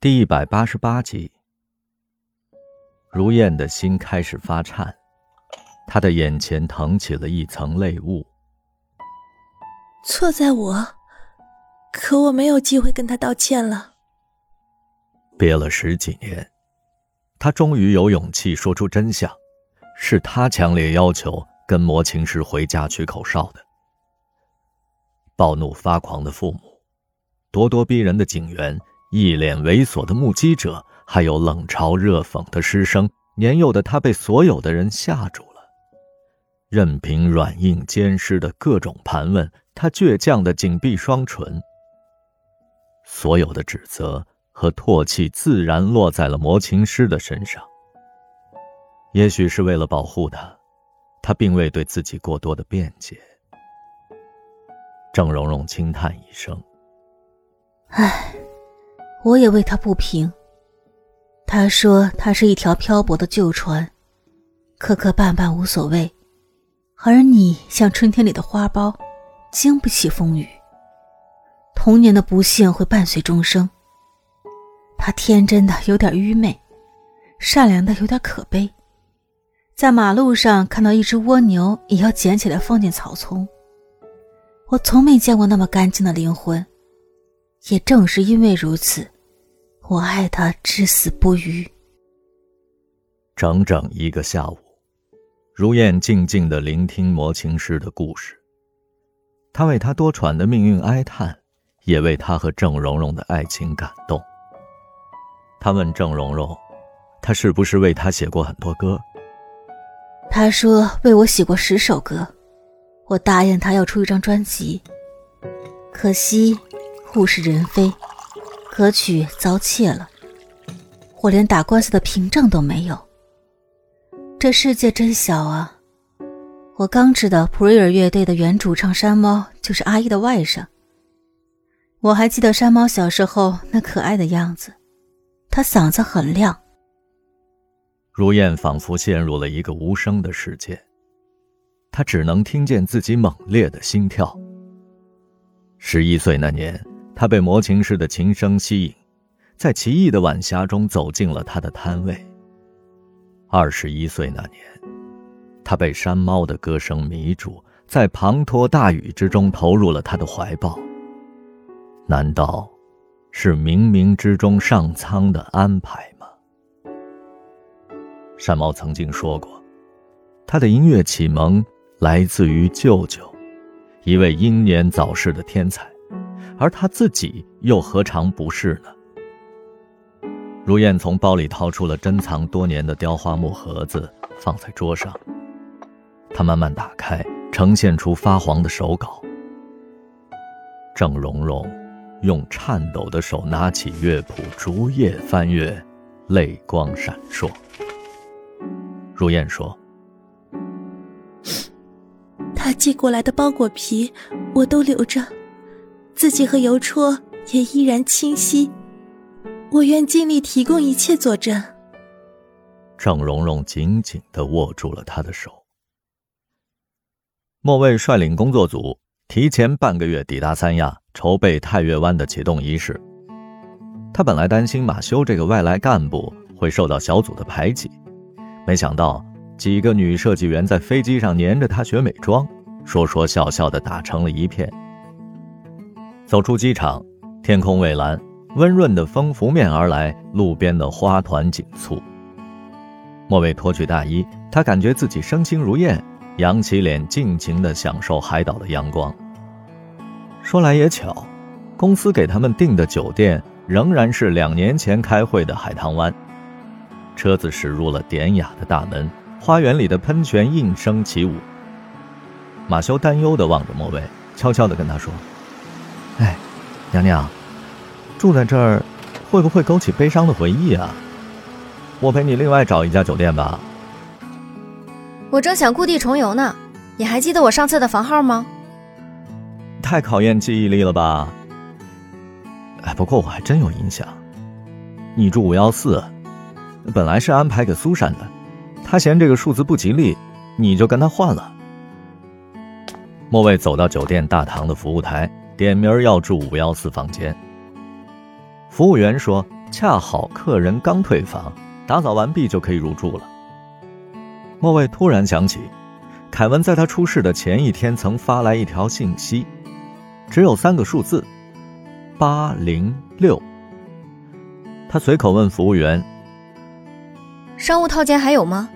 第一百八十八集，如燕的心开始发颤，她的眼前腾起了一层泪雾。错在我，可我没有机会跟他道歉了。憋了十几年，他终于有勇气说出真相：是他强烈要求跟魔琴师回家取口哨的。暴怒发狂的父母，咄咄逼人的警员。一脸猥琐的目击者，还有冷嘲热讽的师生，年幼的他被所有的人吓住了。任凭软硬兼施的各种盘问，他倔强的紧闭双唇。所有的指责和唾弃自然落在了魔琴师的身上。也许是为了保护他，他并未对自己过多的辩解。郑蓉蓉轻叹一声：“唉。”我也为他不平。他说他是一条漂泊的旧船，磕磕绊绊无所谓，而你像春天里的花苞，经不起风雨。童年的不幸会伴随终生。他天真的有点愚昧，善良的有点可悲。在马路上看到一只蜗牛，也要捡起来放进草丛。我从没见过那么干净的灵魂。也正是因为如此，我爱他至死不渝。整整一个下午，如燕静静的聆听魔琴师的故事。他为他多舛的命运哀叹，也为他和郑蓉蓉的爱情感动。他问郑蓉蓉：“他是不是为他写过很多歌？”他说：“为我写过十首歌。”我答应他要出一张专辑，可惜。物是人非，歌曲遭窃了，我连打官司的凭证都没有。这世界真小啊！我刚知道普瑞尔乐队的原主唱山猫就是阿姨的外甥。我还记得山猫小时候那可爱的样子，他嗓子很亮。如燕仿佛陷入了一个无声的世界，她只能听见自己猛烈的心跳。十一岁那年。他被魔琴师的琴声吸引，在奇异的晚霞中走进了他的摊位。二十一岁那年，他被山猫的歌声迷住，在滂沱大雨之中投入了他的怀抱。难道是冥冥之中上苍的安排吗？山猫曾经说过，他的音乐启蒙来自于舅舅，一位英年早逝的天才。而他自己又何尝不是呢？如燕从包里掏出了珍藏多年的雕花木盒子，放在桌上。他慢慢打开，呈现出发黄的手稿。郑蓉蓉用颤抖的手拿起乐谱，逐页翻阅，泪光闪烁。如燕说：“他寄过来的包裹皮，我都留着。”字迹和邮戳也依然清晰，我愿尽力提供一切佐证。郑蓉蓉紧紧的握住了他的手。莫卫率领工作组提前半个月抵达三亚，筹备太岳湾的启动仪式。他本来担心马修这个外来干部会受到小组的排挤，没想到几个女设计员在飞机上黏着他学美妆，说说笑笑的打成了一片。走出机场，天空蔚蓝，温润的风拂面而来，路边的花团锦簇。莫蔚脱去大衣，他感觉自己身轻如燕，扬起脸，尽情地享受海岛的阳光。说来也巧，公司给他们订的酒店仍然是两年前开会的海棠湾。车子驶入了典雅的大门，花园里的喷泉应声起舞。马修担忧地望着莫蔚，悄悄地跟他说。哎，娘娘，住在这儿会不会勾起悲伤的回忆啊？我陪你另外找一家酒店吧。我正想故地重游呢，你还记得我上次的房号吗？太考验记忆力了吧？哎，不过我还真有印象，你住五幺四，本来是安排给苏珊的，她嫌这个数字不吉利，你就跟她换了。莫蔚走到酒店大堂的服务台。点名要住五幺四房间。服务员说：“恰好客人刚退房，打扫完毕就可以入住了。莫蔚突然想起，凯文在他出事的前一天曾发来一条信息，只有三个数字：八零六。他随口问服务员：“商务套间还有吗？”“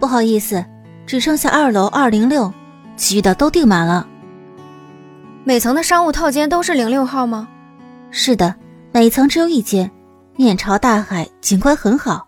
不好意思，只剩下二楼二零六，其余的都订满了。”“每层的商务套间都是零六号吗？”“是的。”每层只有一间，面朝大海，景观很好。